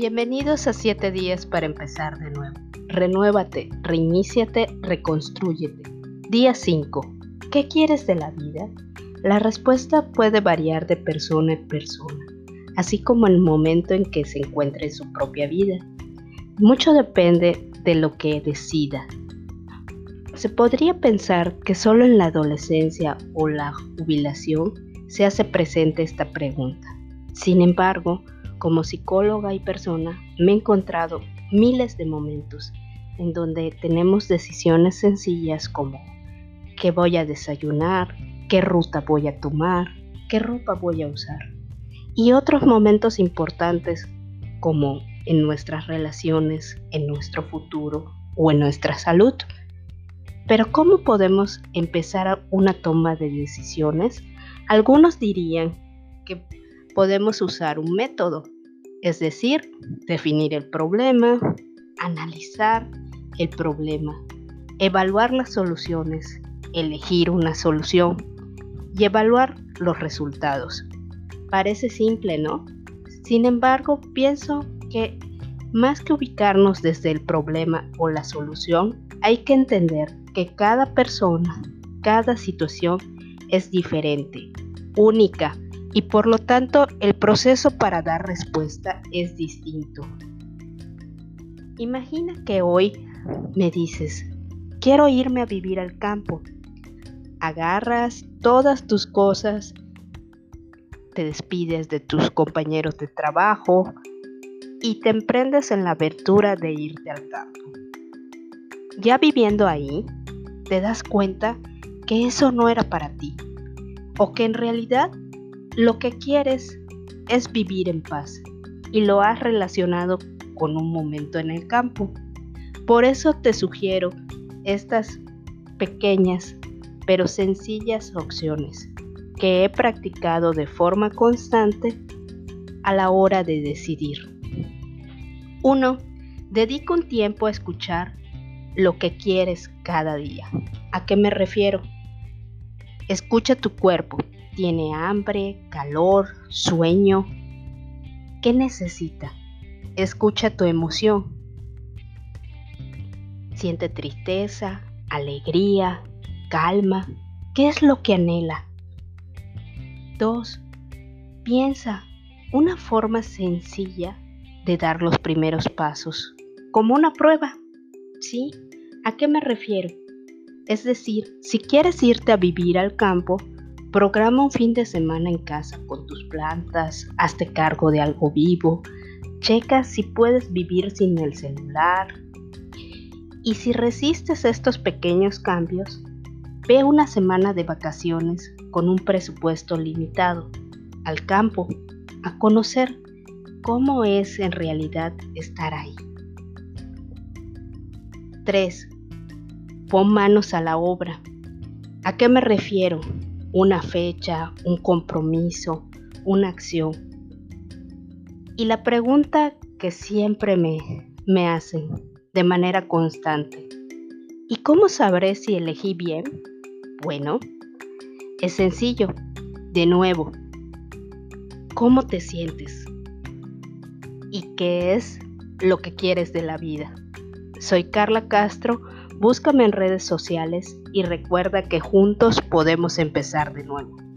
Bienvenidos a 7 días para empezar de nuevo. Renuévate, reiníciate, reconstrúyete. Día 5. ¿Qué quieres de la vida? La respuesta puede variar de persona en persona, así como el momento en que se encuentre en su propia vida. Mucho depende de lo que decida. Se podría pensar que solo en la adolescencia o la jubilación se hace presente esta pregunta. Sin embargo, como psicóloga y persona, me he encontrado miles de momentos en donde tenemos decisiones sencillas como qué voy a desayunar, qué ruta voy a tomar, qué ropa voy a usar. Y otros momentos importantes como en nuestras relaciones, en nuestro futuro o en nuestra salud. Pero ¿cómo podemos empezar una toma de decisiones? Algunos dirían que podemos usar un método, es decir, definir el problema, analizar el problema, evaluar las soluciones, elegir una solución y evaluar los resultados. Parece simple, ¿no? Sin embargo, pienso que más que ubicarnos desde el problema o la solución, hay que entender que cada persona, cada situación es diferente, única y por lo tanto el proceso para dar respuesta es distinto. Imagina que hoy me dices, quiero irme a vivir al campo. Agarras todas tus cosas, te despides de tus compañeros de trabajo y te emprendes en la aventura de irte al campo. Ya viviendo ahí, te das cuenta que eso no era para ti o que en realidad lo que quieres es vivir en paz y lo has relacionado con un momento en el campo. Por eso te sugiero estas pequeñas pero sencillas opciones que he practicado de forma constante a la hora de decidir. 1. Dedica un tiempo a escuchar lo que quieres cada día. ¿A qué me refiero? Escucha tu cuerpo, tiene hambre, calor, sueño. ¿Qué necesita? Escucha tu emoción. Siente tristeza, alegría, calma. ¿Qué es lo que anhela? 2. Piensa una forma sencilla de dar los primeros pasos, como una prueba. ¿Sí? ¿A qué me refiero? Es decir, si quieres irte a vivir al campo, Programa un fin de semana en casa con tus plantas, hazte cargo de algo vivo, checa si puedes vivir sin el celular. Y si resistes estos pequeños cambios, ve una semana de vacaciones con un presupuesto limitado al campo a conocer cómo es en realidad estar ahí. 3. Pon manos a la obra. ¿A qué me refiero? Una fecha, un compromiso, una acción. Y la pregunta que siempre me, me hacen de manera constante, ¿y cómo sabré si elegí bien? Bueno, es sencillo. De nuevo, ¿cómo te sientes? ¿Y qué es lo que quieres de la vida? Soy Carla Castro Búscame en redes sociales y recuerda que juntos podemos empezar de nuevo.